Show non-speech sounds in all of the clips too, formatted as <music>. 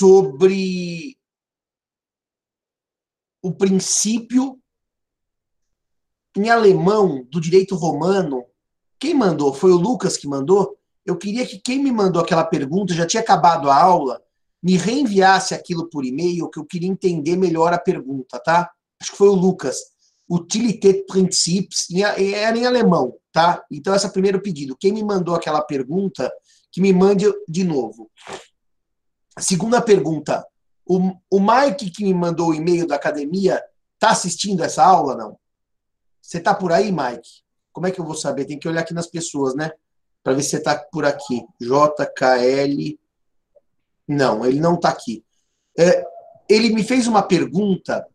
sobre o princípio em alemão do direito romano. Quem mandou? Foi o Lucas que mandou? Eu queria que quem me mandou aquela pergunta, já tinha acabado a aula, me reenviasse aquilo por e-mail, que eu queria entender melhor a pergunta, tá? Acho que foi o Lucas. Utilitätsprinzips, era em alemão, tá? Então, esse é o primeiro pedido. Quem me mandou aquela pergunta, que me mande de novo. Segunda pergunta. O, o Mike que me mandou o e-mail da academia está assistindo essa aula, não? Você está por aí, Mike? Como é que eu vou saber? Tem que olhar aqui nas pessoas, né? Para ver se você está por aqui. JKL. Não, ele não está aqui. É, ele me fez uma pergunta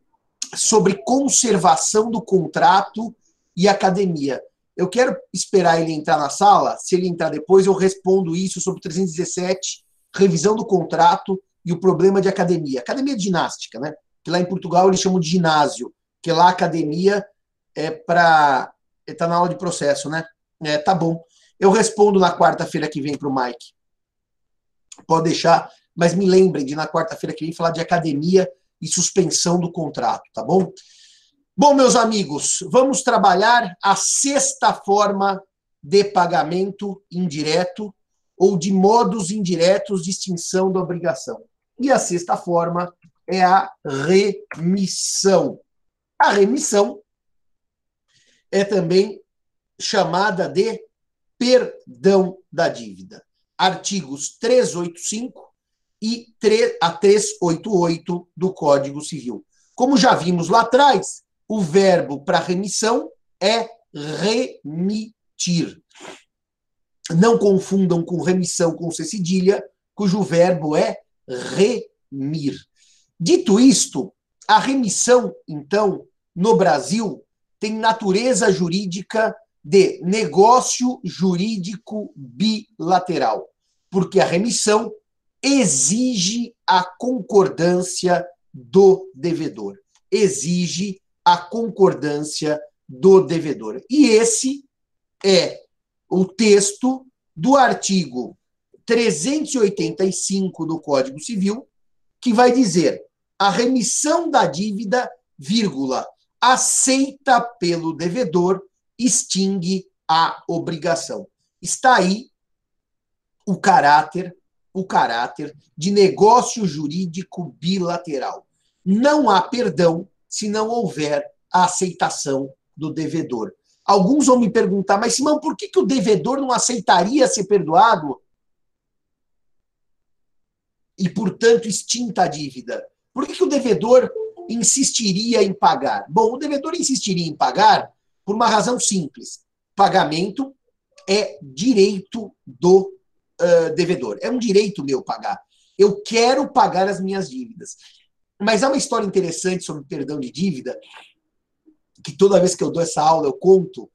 sobre conservação do contrato e academia. Eu quero esperar ele entrar na sala. Se ele entrar depois, eu respondo isso sobre 317, revisão do contrato e o problema de academia. Academia de ginástica, né? Que lá em Portugal eles chamam de ginásio, que lá a academia é para. Está na aula de processo, né? É, tá bom. Eu respondo na quarta-feira que vem para o Mike. Pode deixar, mas me lembrem de na quarta-feira que vem falar de academia e suspensão do contrato, tá bom? Bom, meus amigos, vamos trabalhar a sexta forma de pagamento indireto ou de modos indiretos de extinção da obrigação. E a sexta forma é a remissão. A remissão é também chamada de perdão da dívida. Artigos 385 e a 388 do Código Civil. Como já vimos lá atrás, o verbo para remissão é remitir. Não confundam com remissão com C cedilha, cujo verbo é remir. Dito isto, a remissão, então, no Brasil, tem natureza jurídica de negócio jurídico bilateral, porque a remissão exige a concordância do devedor, exige a concordância do devedor. E esse é o texto do artigo 385 do Código Civil, que vai dizer: a remissão da dívida, vírgula, aceita pelo devedor, extingue a obrigação. Está aí o caráter, o caráter de negócio jurídico bilateral. Não há perdão se não houver a aceitação do devedor. Alguns vão me perguntar, mas Simão, por que, que o devedor não aceitaria ser perdoado? E, portanto, extinta a dívida. Por que, que o devedor insistiria em pagar? Bom, o devedor insistiria em pagar por uma razão simples. Pagamento é direito do uh, devedor. É um direito meu pagar. Eu quero pagar as minhas dívidas. Mas há uma história interessante sobre perdão de dívida, que toda vez que eu dou essa aula eu conto,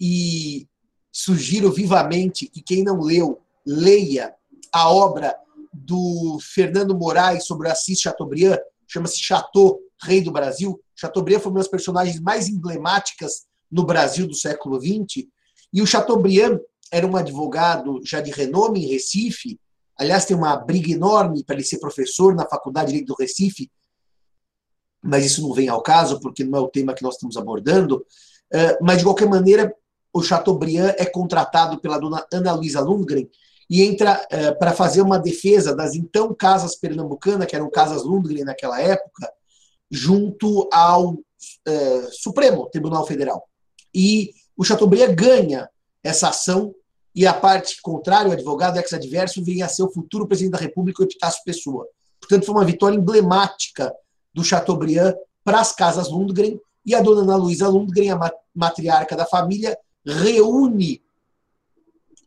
e sugiro vivamente que quem não leu, leia a obra do Fernando Moraes sobre o Assis Chateaubriand, chama-se Chateau, Rei do Brasil. Chateaubriand foi uma das personagens mais emblemáticas no Brasil do século XX, e o Chateaubriand era um advogado já de renome em Recife, aliás, tem uma briga enorme para ele ser professor na Faculdade de Direito do Recife, mas isso não vem ao caso, porque não é o tema que nós estamos abordando. Eh, mas, de qualquer maneira, o Chateaubriand é contratado pela dona Ana Luísa Lundgren e entra eh, para fazer uma defesa das então casas pernambucanas, que eram casas Lundgren naquela época, junto ao eh, Supremo Tribunal Federal. E o Chateaubriand ganha essa ação e a parte contrária, o advogado ex-adverso, vem a ser o futuro presidente da República, Epitácio Pessoa. Portanto, foi uma vitória emblemática do Chateaubriand para as casas Lundgren, e a dona Ana Luísa Lundgren, a matriarca da família, reúne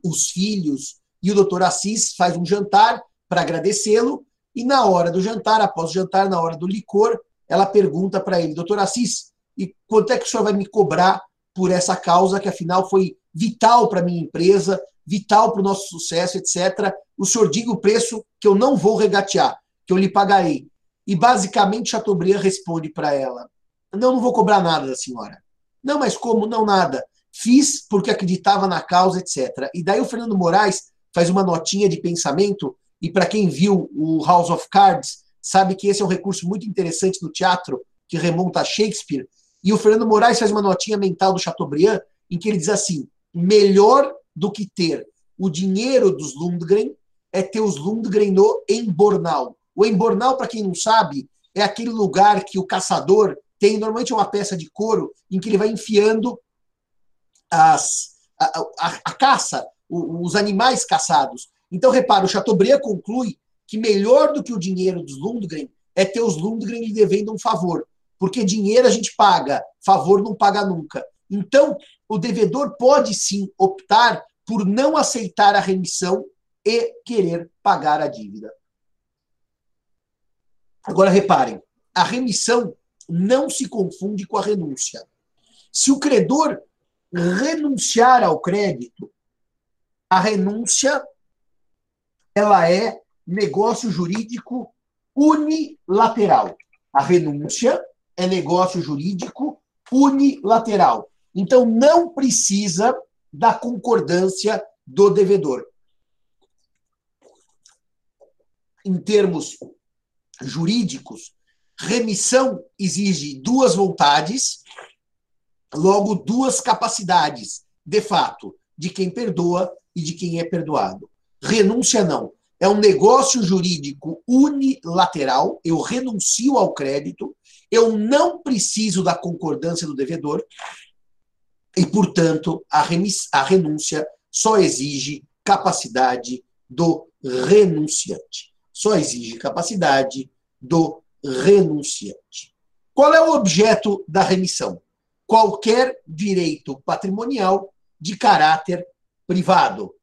os filhos e o doutor Assis faz um jantar para agradecê-lo, e na hora do jantar, após o jantar, na hora do licor, ela pergunta para ele, doutor Assis, e quanto é que o senhor vai me cobrar por essa causa que afinal foi vital para minha empresa, vital para o nosso sucesso, etc. O senhor diga o preço que eu não vou regatear, que eu lhe pagarei. E basicamente Chateaubriand responde para ela: Não, não vou cobrar nada da senhora. Não, mas como? Não, nada. Fiz porque acreditava na causa, etc. E daí o Fernando Moraes faz uma notinha de pensamento e para quem viu o House of Cards, sabe que esse é um recurso muito interessante no teatro, que remonta a Shakespeare. E o Fernando Moraes faz uma notinha mental do Chateaubriand, em que ele diz assim: melhor do que ter o dinheiro dos Lundgren é ter os Lundgren no Embornal. O Embornal, para quem não sabe, é aquele lugar que o caçador tem, normalmente uma peça de couro, em que ele vai enfiando as, a, a, a caça, os animais caçados. Então, repara, o Chateaubriand conclui que melhor do que o dinheiro dos Lundgren é ter os Lundgren lhe devendo um favor. Porque dinheiro a gente paga, favor não paga nunca. Então, o devedor pode sim optar por não aceitar a remissão e querer pagar a dívida. Agora, reparem, a remissão não se confunde com a renúncia. Se o credor renunciar ao crédito, a renúncia ela é negócio jurídico unilateral. A renúncia é negócio jurídico unilateral. Então, não precisa da concordância do devedor. Em termos jurídicos, remissão exige duas vontades, logo duas capacidades, de fato, de quem perdoa e de quem é perdoado. Renúncia não. É um negócio jurídico unilateral, eu renuncio ao crédito, eu não preciso da concordância do devedor, e, portanto, a, a renúncia só exige capacidade do renunciante. Só exige capacidade do renunciante. Qual é o objeto da remissão? Qualquer direito patrimonial de caráter privado.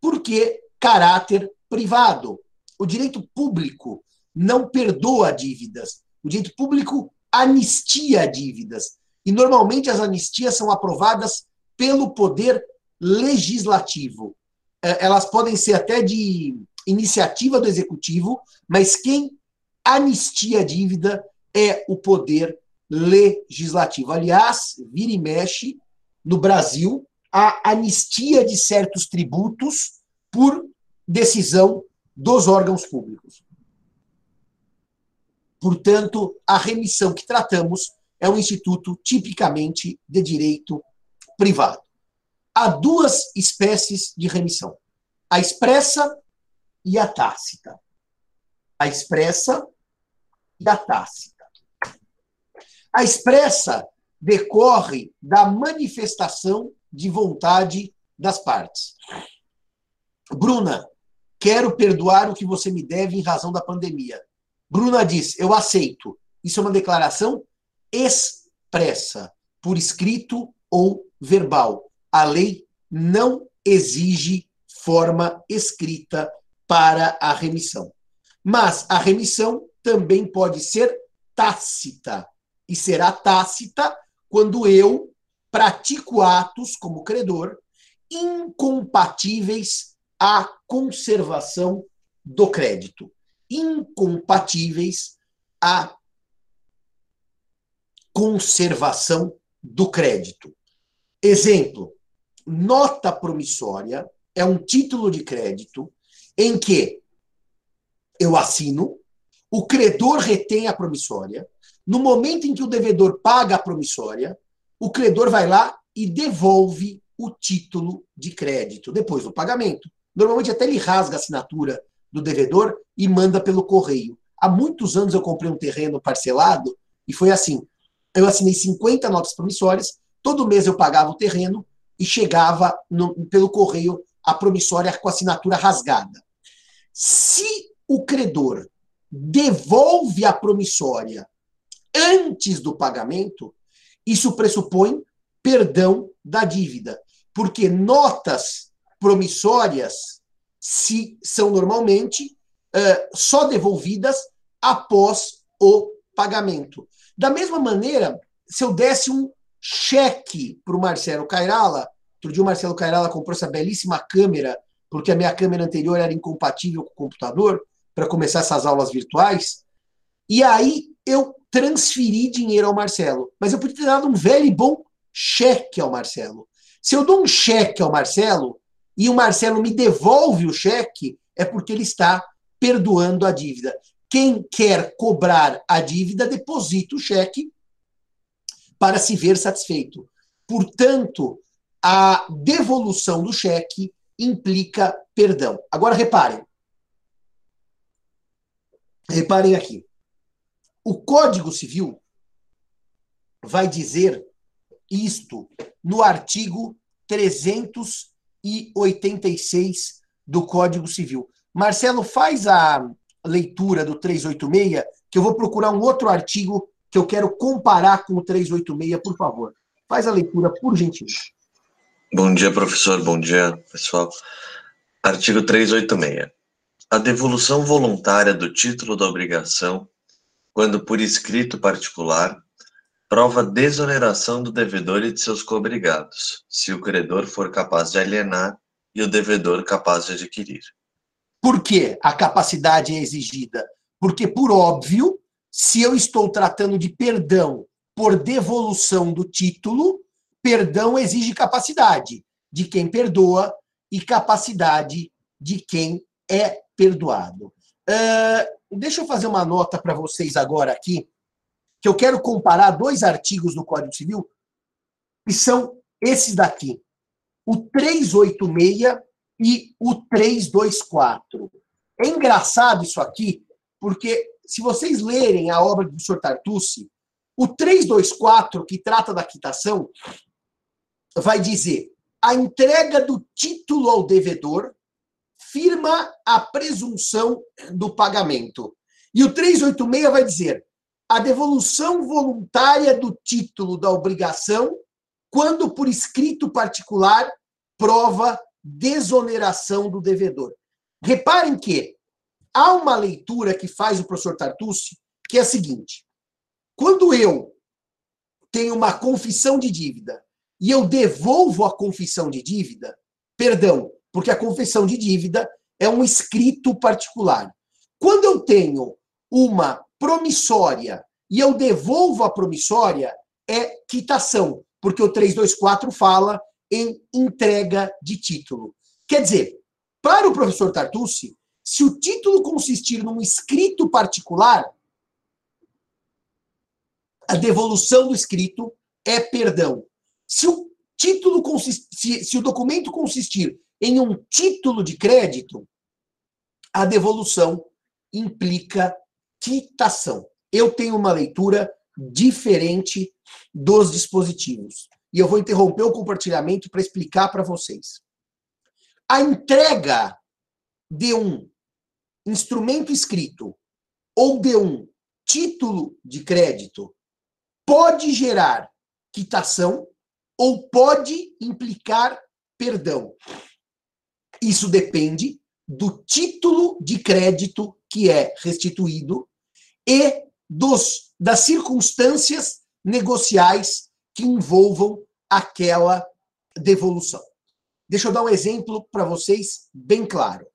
Por que caráter privado? O direito público não perdoa dívidas. O direito público anistia dívidas. E normalmente as anistias são aprovadas pelo poder legislativo. É, elas podem ser até de iniciativa do executivo, mas quem anistia a dívida é o poder legislativo. Aliás, vira e mexe, no Brasil, a anistia de certos tributos por decisão dos órgãos públicos. Portanto, a remissão que tratamos é um instituto tipicamente de direito privado. Há duas espécies de remissão: a expressa e a tácita. A expressa e a tácita. A expressa decorre da manifestação de vontade das partes. Bruna, quero perdoar o que você me deve em razão da pandemia. Bruna diz: Eu aceito. Isso é uma declaração expressa, por escrito ou verbal. A lei não exige forma escrita para a remissão. Mas a remissão também pode ser tácita. E será tácita quando eu pratico atos como credor incompatíveis à conservação do crédito, incompatíveis à conservação do crédito. Exemplo: nota promissória é um título de crédito em que eu assino, o credor retém a promissória. No momento em que o devedor paga a promissória, o credor vai lá e devolve o título de crédito depois do pagamento. Normalmente até ele rasga a assinatura do devedor e manda pelo correio. Há muitos anos eu comprei um terreno parcelado e foi assim eu assinei 50 notas promissórias, todo mês eu pagava o terreno e chegava no, pelo correio a promissória com assinatura rasgada. Se o credor devolve a promissória antes do pagamento, isso pressupõe perdão da dívida, porque notas promissórias se são normalmente uh, só devolvidas após o pagamento. Da mesma maneira, se eu desse um cheque para o Marcelo Cairala, outro dia o Marcelo Cairala comprou essa belíssima câmera, porque a minha câmera anterior era incompatível com o computador, para começar essas aulas virtuais, e aí eu transferi dinheiro ao Marcelo. Mas eu podia ter dado um velho e bom cheque ao Marcelo. Se eu dou um cheque ao Marcelo e o Marcelo me devolve o cheque, é porque ele está perdoando a dívida. Quem quer cobrar a dívida, deposita o cheque para se ver satisfeito. Portanto, a devolução do cheque implica perdão. Agora reparem. Reparem aqui. O Código Civil vai dizer isto no artigo 386 do Código Civil. Marcelo, faz a leitura do 386, que eu vou procurar um outro artigo que eu quero comparar com o 386, por favor. Faz a leitura, por gentileza. Bom dia, professor. Bom dia, pessoal. Artigo 386. A devolução voluntária do título da obrigação, quando por escrito particular, prova desoneração do devedor e de seus coobrigados, se o credor for capaz de alienar e o devedor capaz de adquirir. Por que a capacidade é exigida? Porque, por óbvio, se eu estou tratando de perdão por devolução do título, perdão exige capacidade de quem perdoa e capacidade de quem é perdoado. Uh, deixa eu fazer uma nota para vocês agora aqui, que eu quero comparar dois artigos do Código Civil, que são esses daqui. O 386 e o 324. É engraçado isso aqui, porque se vocês lerem a obra do professor Tartucci, o 324, que trata da quitação, vai dizer a entrega do título ao devedor firma a presunção do pagamento. E o 386 vai dizer a devolução voluntária do título da obrigação quando por escrito particular prova desoneração do devedor. Reparem que há uma leitura que faz o professor Tartucci, que é a seguinte: quando eu tenho uma confissão de dívida e eu devolvo a confissão de dívida, perdão, porque a confissão de dívida é um escrito particular. Quando eu tenho uma promissória e eu devolvo a promissória, é quitação, porque o 324 fala em entrega de título. Quer dizer, para o professor Tartucci, se o título consistir num escrito particular, a devolução do escrito é perdão. Se o título consistir, se o documento consistir em um título de crédito, a devolução implica quitação. Eu tenho uma leitura diferente dos dispositivos e eu vou interromper o compartilhamento para explicar para vocês. A entrega de um instrumento escrito ou de um título de crédito pode gerar quitação ou pode implicar perdão. Isso depende do título de crédito que é restituído e dos, das circunstâncias negociais que envolvam aquela devolução. Deixa eu dar um exemplo para vocês bem claro.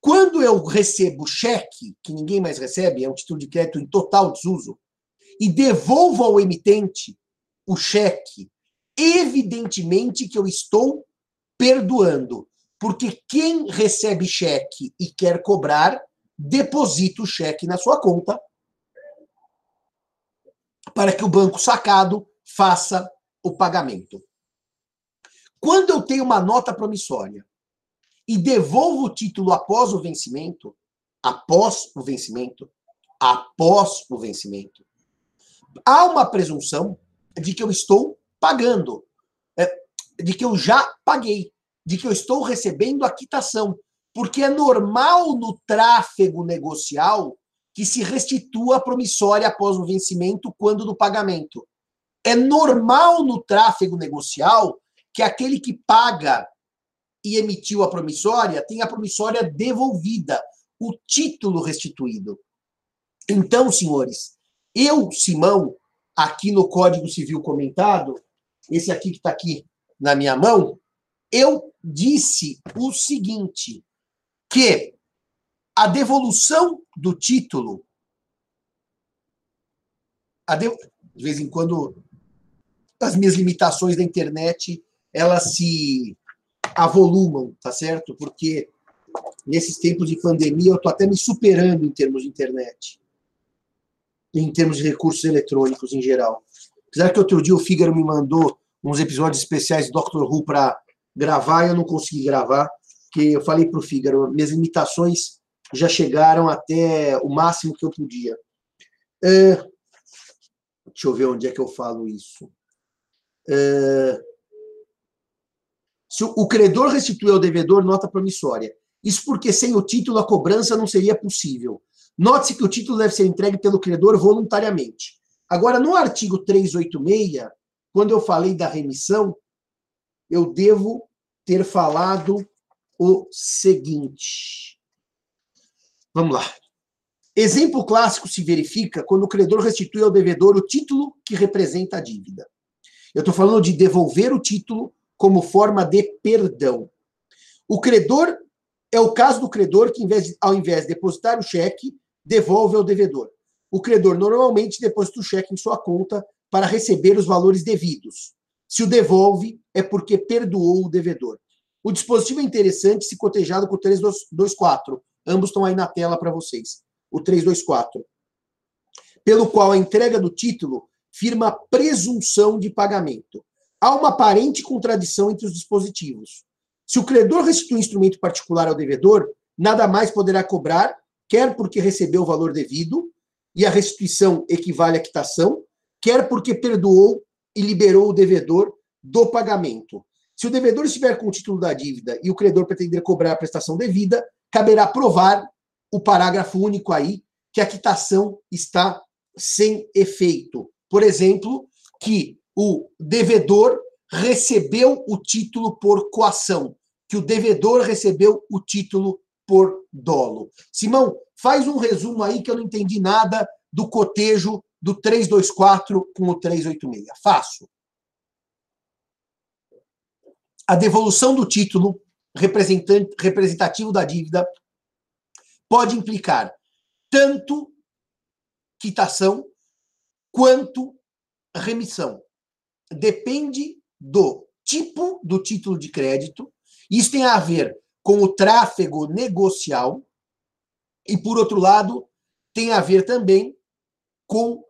Quando eu recebo cheque, que ninguém mais recebe, é um título de crédito em total desuso, e devolvo ao emitente o cheque, evidentemente que eu estou perdoando, porque quem recebe cheque e quer cobrar, deposita o cheque na sua conta para que o banco sacado faça o pagamento. Quando eu tenho uma nota promissória e devolvo o título após o vencimento, após o vencimento, após o vencimento, há uma presunção de que eu estou pagando, é, de que eu já paguei, de que eu estou recebendo a quitação, porque é normal no tráfego negocial que se restitua a promissória após o vencimento quando do pagamento. É normal no tráfego negocial que aquele que paga e emitiu a promissória tenha a promissória devolvida, o título restituído. Então, senhores, eu, Simão, aqui no Código Civil comentado, esse aqui que está aqui na minha mão, eu disse o seguinte, que a devolução do título, de, de vez em quando as minhas limitações da internet elas se avolumam, tá certo? Porque nesses tempos de pandemia, eu estou até me superando em termos de internet, em termos de recursos eletrônicos em geral. Apesar que outro dia o Fígaro me mandou uns episódios especiais do Doctor Who para gravar e eu não consegui gravar, porque eu falei para o Fígaro, minhas limitações já chegaram até o máximo que eu podia. É, deixa eu ver onde é que eu falo isso. É, se o, o credor restitui ao devedor nota promissória isso porque sem o título a cobrança não seria possível. Note-se que o título deve ser entregue pelo credor voluntariamente. Agora, no artigo 386, quando eu falei da remissão, eu devo ter falado o seguinte. Vamos lá. Exemplo clássico se verifica quando o credor restitui ao devedor o título que representa a dívida. Eu estou falando de devolver o título como forma de perdão. O credor é o caso do credor que, ao invés de depositar o cheque, devolve ao devedor. O credor normalmente deposita o cheque em sua conta para receber os valores devidos. Se o devolve, é porque perdoou o devedor. O dispositivo é interessante se cotejado com o 324. Ambos estão aí na tela para vocês. O 324. Pelo qual a entrega do título firma presunção de pagamento. Há uma aparente contradição entre os dispositivos. Se o credor restitui instrumento particular ao devedor, nada mais poderá cobrar, quer porque recebeu o valor devido, e a restituição equivale à quitação, quer porque perdoou e liberou o devedor do pagamento. Se o devedor estiver com o título da dívida e o credor pretender cobrar a prestação devida, caberá provar o parágrafo único aí que a quitação está sem efeito. Por exemplo, que o devedor recebeu o título por coação, que o devedor recebeu o título por dolo. Simão, faz um resumo aí que eu não entendi nada do cotejo do 324 com o 386. Faço. A devolução do título representativo da dívida pode implicar tanto quitação quanto remissão. Depende do tipo do título de crédito. Isso tem a ver com o tráfego negocial. E, por outro lado, tem a ver também com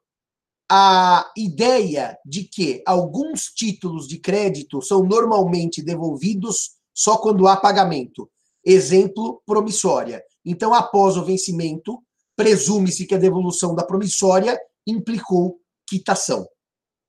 a ideia de que alguns títulos de crédito são normalmente devolvidos só quando há pagamento. Exemplo, promissória. Então, após o vencimento, presume-se que a devolução da promissória implicou quitação.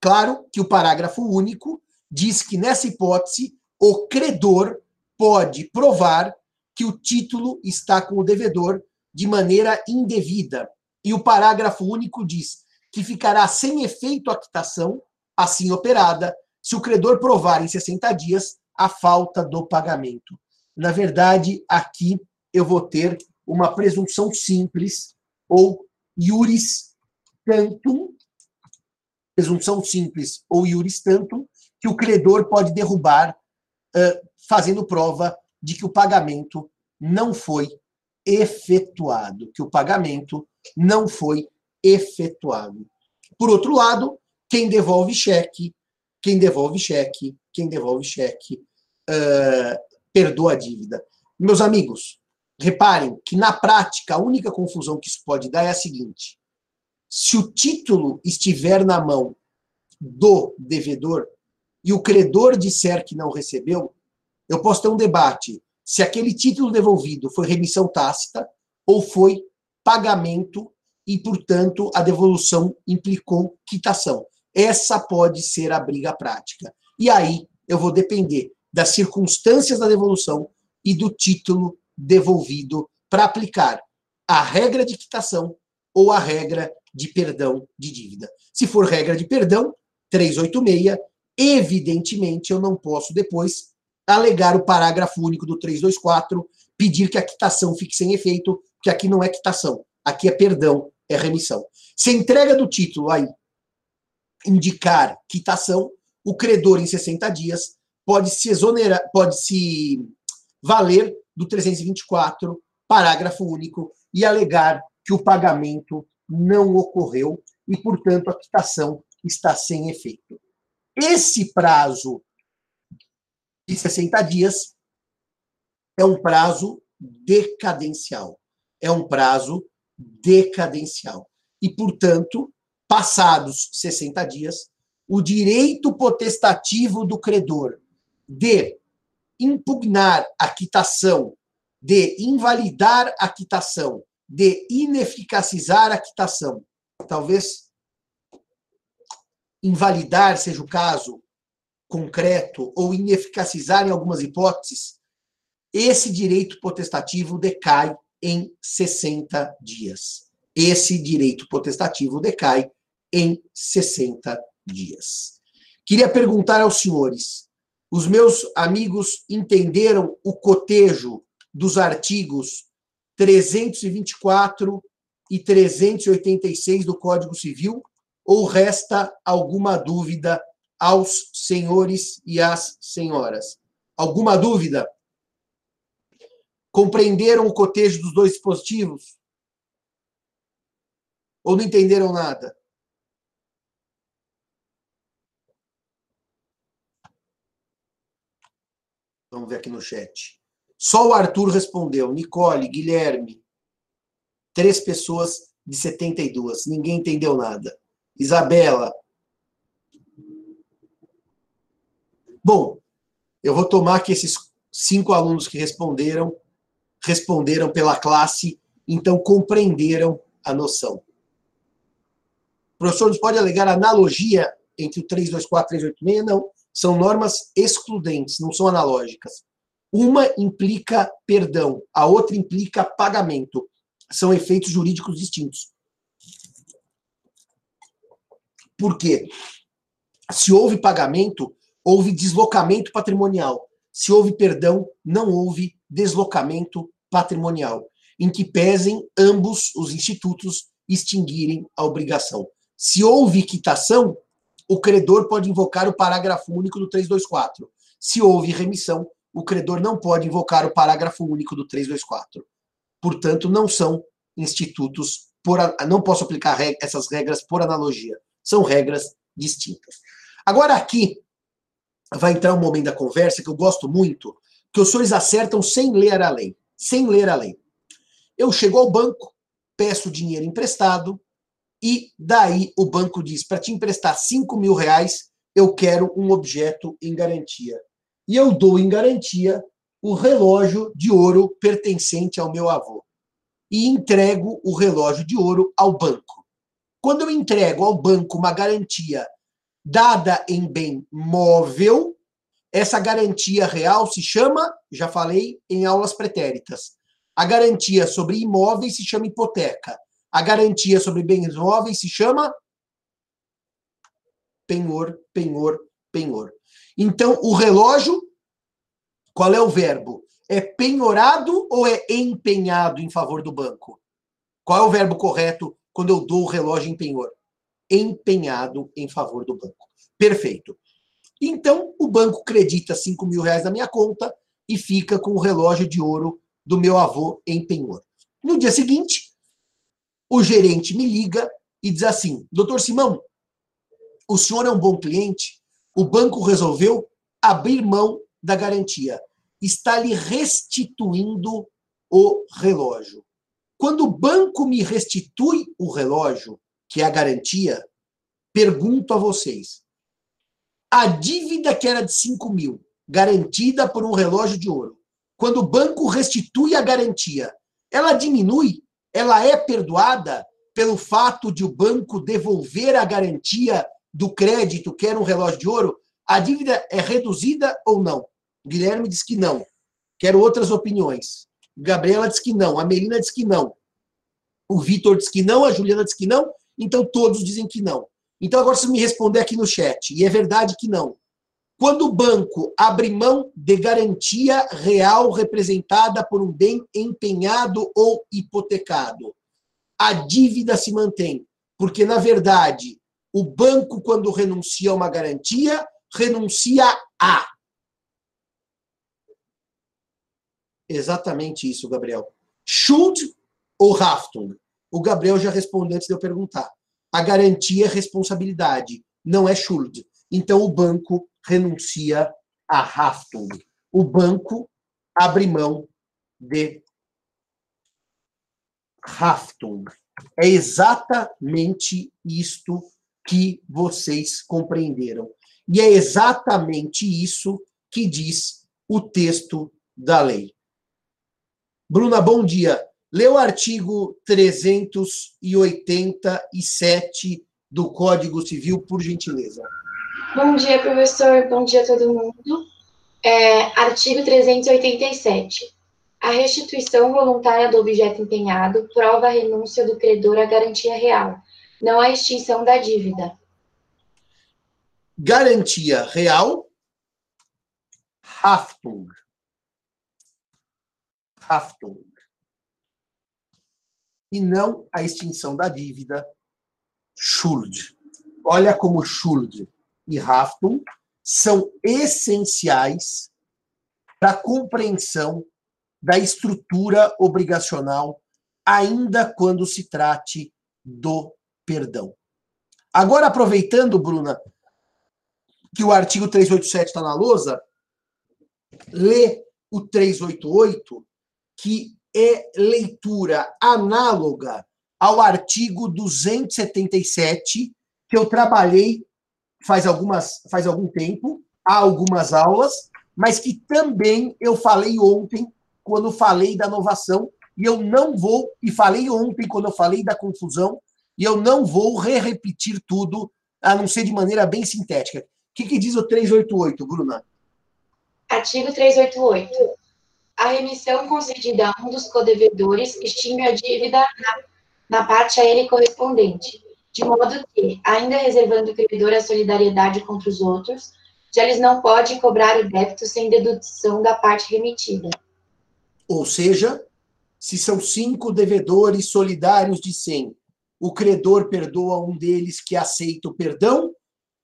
Claro que o parágrafo único diz que, nessa hipótese, o credor pode provar que o título está com o devedor de maneira indevida. E o parágrafo único diz que ficará sem efeito a quitação, assim operada, se o credor provar em 60 dias a falta do pagamento. Na verdade, aqui eu vou ter uma presunção simples ou iuris tantum, presunção simples ou iuris tantum, que o credor pode derrubar, fazendo prova de que o pagamento não foi efetuado, que o pagamento não foi efetuado. Por outro lado, quem devolve cheque, quem devolve cheque, quem devolve cheque, uh, perdoa a dívida. Meus amigos, reparem que na prática a única confusão que isso pode dar é a seguinte: se o título estiver na mão do devedor, e o credor disser que não recebeu, eu posso ter um debate se aquele título devolvido foi remissão tácita ou foi pagamento e, portanto, a devolução implicou quitação. Essa pode ser a briga prática. E aí eu vou depender das circunstâncias da devolução e do título devolvido para aplicar a regra de quitação ou a regra de perdão de dívida. Se for regra de perdão, 386, Evidentemente, eu não posso depois alegar o parágrafo único do 324, pedir que a quitação fique sem efeito, que aqui não é quitação, aqui é perdão, é remissão. Se a entrega do título aí indicar quitação, o credor em 60 dias pode se exonerar, pode se valer do 324, parágrafo único, e alegar que o pagamento não ocorreu e, portanto, a quitação está sem efeito. Esse prazo de 60 dias é um prazo decadencial. É um prazo decadencial. E, portanto, passados 60 dias, o direito potestativo do credor de impugnar a quitação, de invalidar a quitação, de ineficacizar a quitação, talvez invalidar seja o caso concreto ou ineficacizar em algumas hipóteses, esse direito potestativo decai em 60 dias. Esse direito potestativo decai em 60 dias. Queria perguntar aos senhores: os meus amigos entenderam o cotejo dos artigos 324 e 386 do Código Civil? Ou resta alguma dúvida aos senhores e às senhoras? Alguma dúvida? Compreenderam o cotejo dos dois dispositivos? Ou não entenderam nada? Vamos ver aqui no chat. Só o Arthur respondeu. Nicole, Guilherme. Três pessoas de 72. Ninguém entendeu nada. Isabela. Bom, eu vou tomar que esses cinco alunos que responderam responderam pela classe, então compreenderam a noção. O professor nos pode alegar analogia entre o 324 e 386? Não. São normas excludentes, não são analógicas. Uma implica perdão, a outra implica pagamento. São efeitos jurídicos distintos. Por quê? Se houve pagamento, houve deslocamento patrimonial. Se houve perdão, não houve deslocamento patrimonial, em que pesem ambos os institutos extinguirem a obrigação. Se houve quitação, o credor pode invocar o parágrafo único do 324. Se houve remissão, o credor não pode invocar o parágrafo único do 324. Portanto, não são institutos por não posso aplicar essas regras por analogia. São regras distintas. Agora aqui vai entrar um momento da conversa que eu gosto muito, que os senhores acertam sem ler a lei, sem ler a lei. Eu chego ao banco, peço dinheiro emprestado, e daí o banco diz: para te emprestar 5 mil reais, eu quero um objeto em garantia. E eu dou em garantia o relógio de ouro pertencente ao meu avô. E entrego o relógio de ouro ao banco. Quando eu entrego ao banco uma garantia dada em bem móvel, essa garantia real se chama, já falei em aulas pretéritas, a garantia sobre imóveis se chama hipoteca. A garantia sobre bens móveis se chama penhor, penhor, penhor. Então, o relógio, qual é o verbo? É penhorado ou é empenhado em favor do banco? Qual é o verbo correto quando eu dou o relógio em penhor? Empenhado em favor do banco. Perfeito. Então, o banco credita 5 mil reais na minha conta e fica com o relógio de ouro do meu avô em penhor. No dia seguinte, o gerente me liga e diz assim: Doutor Simão, o senhor é um bom cliente, o banco resolveu abrir mão da garantia, está lhe restituindo o relógio. Quando o banco me restitui o relógio, que é a garantia, pergunto a vocês: a dívida que era de 5 mil, garantida por um relógio de ouro, quando o banco restitui a garantia, ela diminui ela é perdoada pelo fato de o banco devolver a garantia do crédito, que era um relógio de ouro? A dívida é reduzida ou não? Guilherme diz que não. Quero outras opiniões. Gabriela diz que não. A Melina diz que não. O Vitor diz que não. A Juliana diz que não. Então todos dizem que não. Então agora você me responder aqui no chat. E é verdade que não. Quando o banco abre mão de garantia real representada por um bem empenhado ou hipotecado, a dívida se mantém, porque, na verdade, o banco, quando renuncia a uma garantia, renuncia a. Exatamente isso, Gabriel. Schuld ou Haftung? O Gabriel já respondeu antes de eu perguntar. A garantia é responsabilidade, não é Schuld. Então, o banco renuncia a Haftung. O banco abre mão de Haftung. É exatamente isto que vocês compreenderam. E é exatamente isso que diz o texto da lei. Bruna, bom dia. Lê o artigo 387 do Código Civil, por gentileza. Bom dia, professor. Bom dia a todo mundo. É, artigo 387. A restituição voluntária do objeto empenhado prova a renúncia do credor à garantia real, não a extinção da dívida. Garantia real, Haftung. Haftung. E não a extinção da dívida, Schuld. Olha como Schuld e Haftung são essenciais para a compreensão da estrutura obrigacional, ainda quando se trate do perdão. Agora, aproveitando, Bruna, que o artigo 387 está na lousa, lê o 388, que leitura análoga ao artigo 277, que eu trabalhei faz, algumas, faz algum tempo, há algumas aulas, mas que também eu falei ontem, quando falei da inovação, e eu não vou, e falei ontem, quando eu falei da confusão, e eu não vou re-repetir tudo, a não ser de maneira bem sintética. O que, que diz o 388, Bruna? Artigo 388. A remissão concedida a um dos codevedores extingue a dívida na, na parte a ele correspondente, de modo que, ainda reservando o credor a solidariedade contra os outros, já eles não podem cobrar o débito sem dedução da parte remitida. Ou seja, se são cinco devedores solidários de 100 o credor perdoa um deles que aceita o perdão,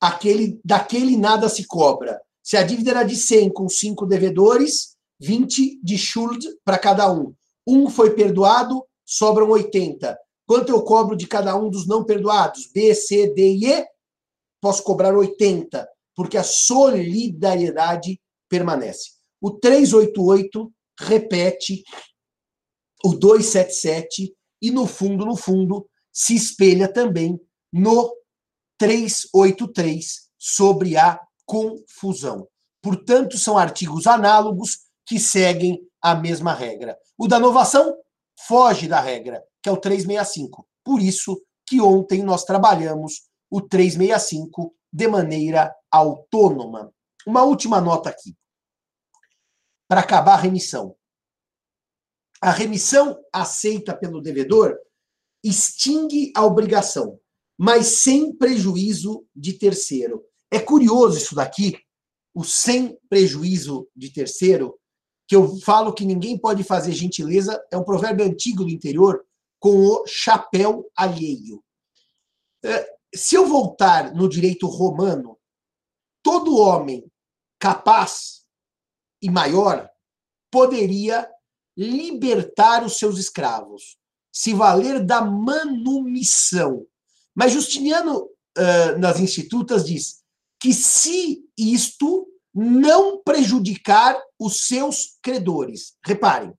aquele daquele nada se cobra. Se a dívida era de 100 com cinco devedores, 20 de schuld para cada um. Um foi perdoado, sobram 80. Quanto eu cobro de cada um dos não perdoados? B, C, D e E? Posso cobrar 80, porque a solidariedade permanece. O 388 repete o 277 e no fundo, no fundo, se espelha também no 383 sobre a confusão. Portanto, são artigos análogos que seguem a mesma regra. O da inovação foge da regra, que é o 365. Por isso que ontem nós trabalhamos o 365 de maneira autônoma. Uma última nota aqui. Para acabar a remissão. A remissão aceita pelo devedor extingue a obrigação, mas sem prejuízo de terceiro. É curioso isso daqui, o sem prejuízo de terceiro, que eu falo que ninguém pode fazer gentileza, é um provérbio antigo do interior, com o chapéu alheio. É, se eu voltar no direito romano, todo homem capaz e maior poderia libertar os seus escravos se valer da manumissão. Mas Justiniano, nas Institutas, diz que se isto não prejudicar os seus credores. Reparem,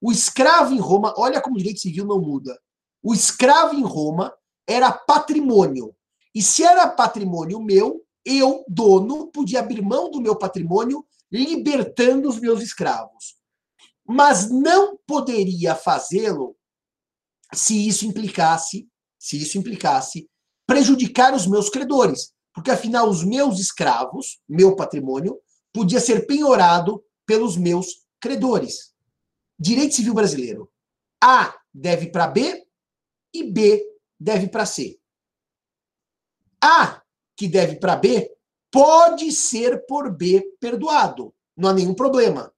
o escravo em Roma, olha como o direito civil não muda. O escravo em Roma era patrimônio. E se era patrimônio meu, eu, dono, podia abrir mão do meu patrimônio, libertando os meus escravos. Mas não poderia fazê-lo se isso implicasse, se isso implicasse prejudicar os meus credores, porque afinal os meus escravos, meu patrimônio, podia ser penhorado pelos meus credores. Direito civil brasileiro. A deve para B e B deve para C. A que deve para B pode ser por B perdoado, não há nenhum problema.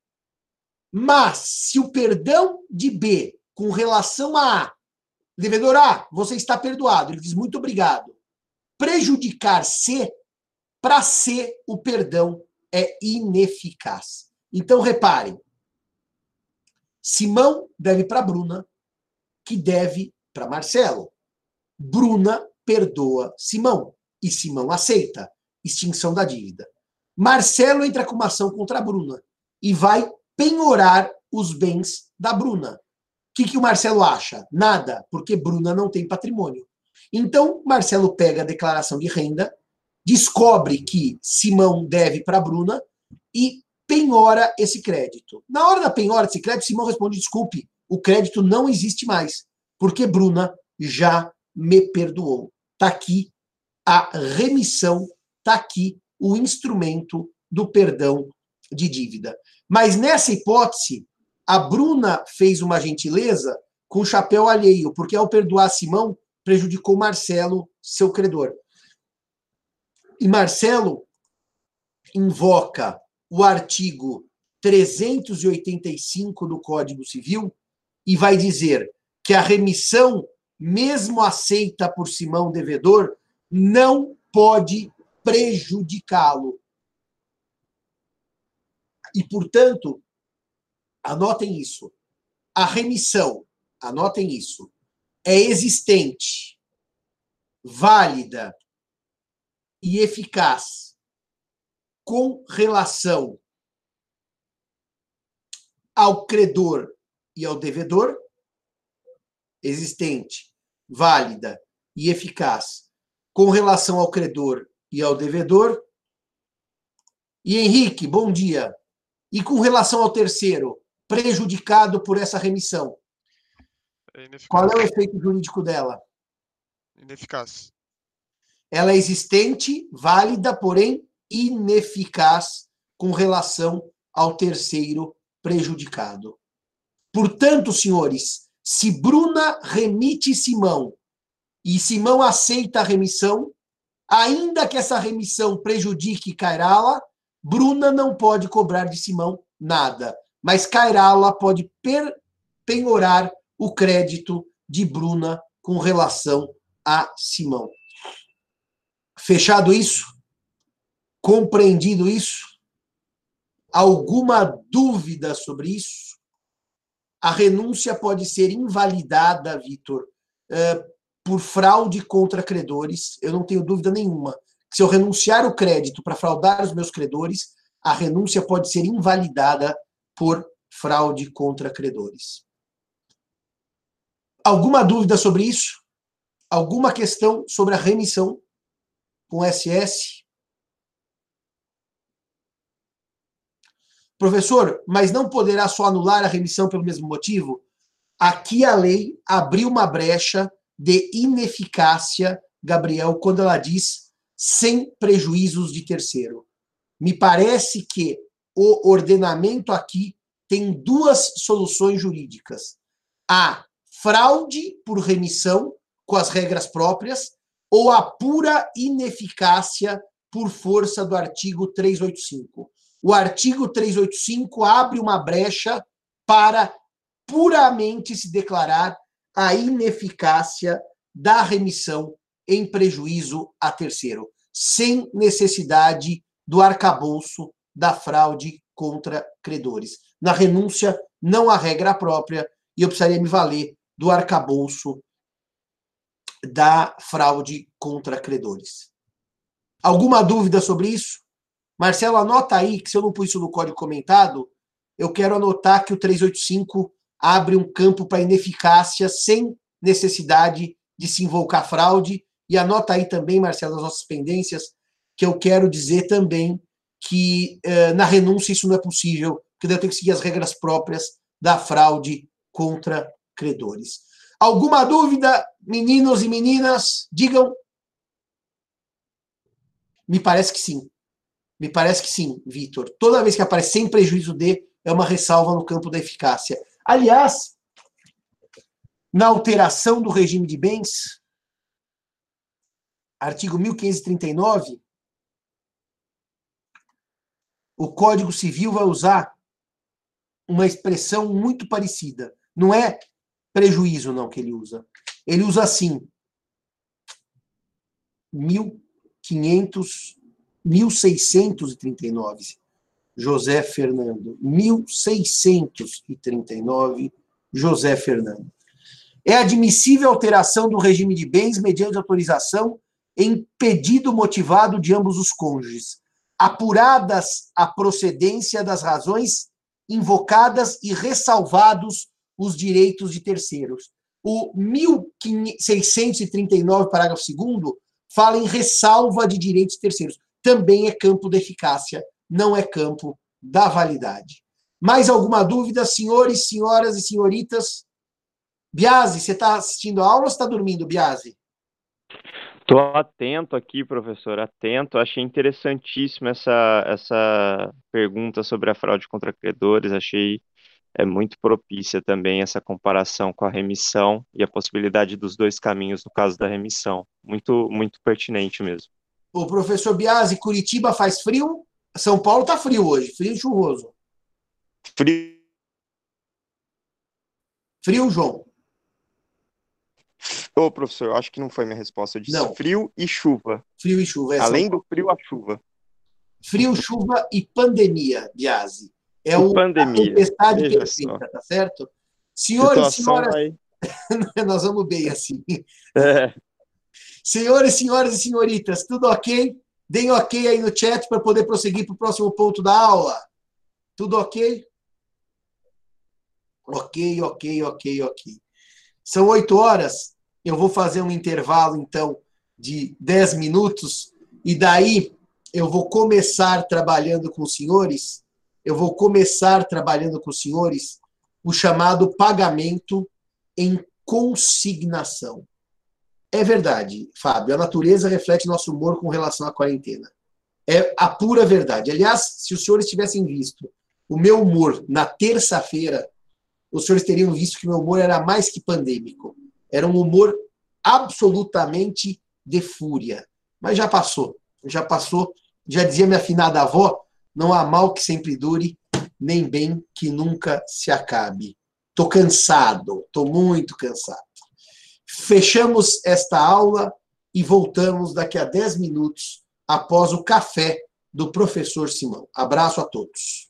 Mas se o perdão de B com relação a A Devedor A, você está perdoado. Ele diz muito obrigado. Prejudicar C, para C, o perdão é ineficaz. Então, reparem. Simão deve para Bruna, que deve para Marcelo. Bruna perdoa Simão e Simão aceita extinção da dívida. Marcelo entra com uma ação contra a Bruna e vai penhorar os bens da Bruna que, que o Marcelo acha? Nada, porque Bruna não tem patrimônio. Então, Marcelo pega a declaração de renda, descobre que Simão deve para Bruna e penhora esse crédito. Na hora da penhora desse crédito, Simão responde: desculpe, o crédito não existe mais, porque Bruna já me perdoou. Está aqui a remissão, está aqui o instrumento do perdão de dívida. Mas nessa hipótese, a Bruna fez uma gentileza com chapéu alheio, porque ao perdoar Simão, prejudicou Marcelo, seu credor. E Marcelo invoca o artigo 385 do Código Civil e vai dizer que a remissão, mesmo aceita por Simão devedor, não pode prejudicá-lo. E, portanto, anotem isso. A remissão, anotem isso, é existente, válida e eficaz com relação ao credor e ao devedor, existente, válida e eficaz com relação ao credor e ao devedor. E Henrique, bom dia. E com relação ao terceiro, prejudicado por essa remissão. É Qual é o efeito jurídico dela? Ineficaz. Ela é existente, válida, porém ineficaz com relação ao terceiro prejudicado. Portanto, senhores, se Bruna remite Simão e Simão aceita a remissão, ainda que essa remissão prejudique Cairala, Bruna não pode cobrar de Simão nada, mas Cairala pode penhorar o crédito de Bruna com relação a Simão. Fechado isso? Compreendido isso? Alguma dúvida sobre isso? A renúncia pode ser invalidada, Vitor, eh, por fraude contra credores. Eu não tenho dúvida nenhuma. Se eu renunciar o crédito para fraudar os meus credores, a renúncia pode ser invalidada por fraude contra credores. Alguma dúvida sobre isso? Alguma questão sobre a remissão com SS? Professor, mas não poderá só anular a remissão pelo mesmo motivo? Aqui a lei abriu uma brecha de ineficácia, Gabriel, quando ela diz sem prejuízos de terceiro. Me parece que o ordenamento aqui tem duas soluções jurídicas: a fraude por remissão com as regras próprias ou a pura ineficácia por força do artigo 385. O artigo 385 abre uma brecha para puramente se declarar a ineficácia da remissão em prejuízo a terceiro, sem necessidade do arcabouço da fraude contra credores. Na renúncia, não há regra própria e eu precisaria me valer do arcabouço da fraude contra credores. Alguma dúvida sobre isso? Marcelo, anota aí que se eu não pus isso no código comentado, eu quero anotar que o 385 abre um campo para ineficácia sem necessidade de se invocar fraude. E anota aí também, Marcelo, as nossas pendências, que eu quero dizer também que eh, na renúncia isso não é possível, porque eu tenho que seguir as regras próprias da fraude contra credores. Alguma dúvida, meninos e meninas? Digam. Me parece que sim. Me parece que sim, Vitor. Toda vez que aparece sem prejuízo de, é uma ressalva no campo da eficácia. Aliás, na alteração do regime de bens, artigo 1539, o Código Civil vai usar uma expressão muito parecida. Não é prejuízo, não, que ele usa. Ele usa assim: 1500, 1639. José Fernando. 1639, José Fernando. É admissível alteração do regime de bens mediante autorização em pedido motivado de ambos os cônjuges, apuradas a procedência das razões invocadas e ressalvados os direitos de terceiros. O 1639, parágrafo 2 fala em ressalva de direitos terceiros. Também é campo da eficácia, não é campo da validade. Mais alguma dúvida, senhores, senhoras e senhoritas? Biase, você está assistindo a aula ou está dormindo, Biase? Estou atento aqui, professor, atento. Achei interessantíssima essa, essa pergunta sobre a fraude contra credores. Achei é muito propícia também essa comparação com a remissão e a possibilidade dos dois caminhos no caso da remissão. Muito, muito pertinente mesmo. O professor Biasi, Curitiba faz frio? São Paulo está frio hoje, frio e chuvoso. Frio. Frio, João. Ô, professor, acho que não foi minha resposta. Eu disse não. frio e chuva. Frio e chuva. É Além do frio, a chuva. Frio, chuva e pandemia, Biasi. É o, pandemia. a tempestade Veja perfeita, só. tá certo? Senhores e senhoras. Vai... <laughs> Nós vamos bem assim. É. Senhores, senhoras e senhoritas, tudo ok? Deem ok aí no chat para poder prosseguir para o próximo ponto da aula. Tudo ok? Ok, ok, ok, ok. São oito horas. Eu vou fazer um intervalo, então, de dez minutos. E daí eu vou começar trabalhando com os senhores eu vou começar trabalhando com os senhores o chamado pagamento em consignação. É verdade, Fábio, a natureza reflete nosso humor com relação à quarentena. É a pura verdade. Aliás, se os senhores tivessem visto o meu humor na terça-feira, os senhores teriam visto que meu humor era mais que pandêmico. Era um humor absolutamente de fúria. Mas já passou. Já passou. Já dizia minha afinada avó, não há mal que sempre dure, nem bem que nunca se acabe. Estou cansado, estou muito cansado. Fechamos esta aula e voltamos daqui a 10 minutos após o café do professor Simão. Abraço a todos.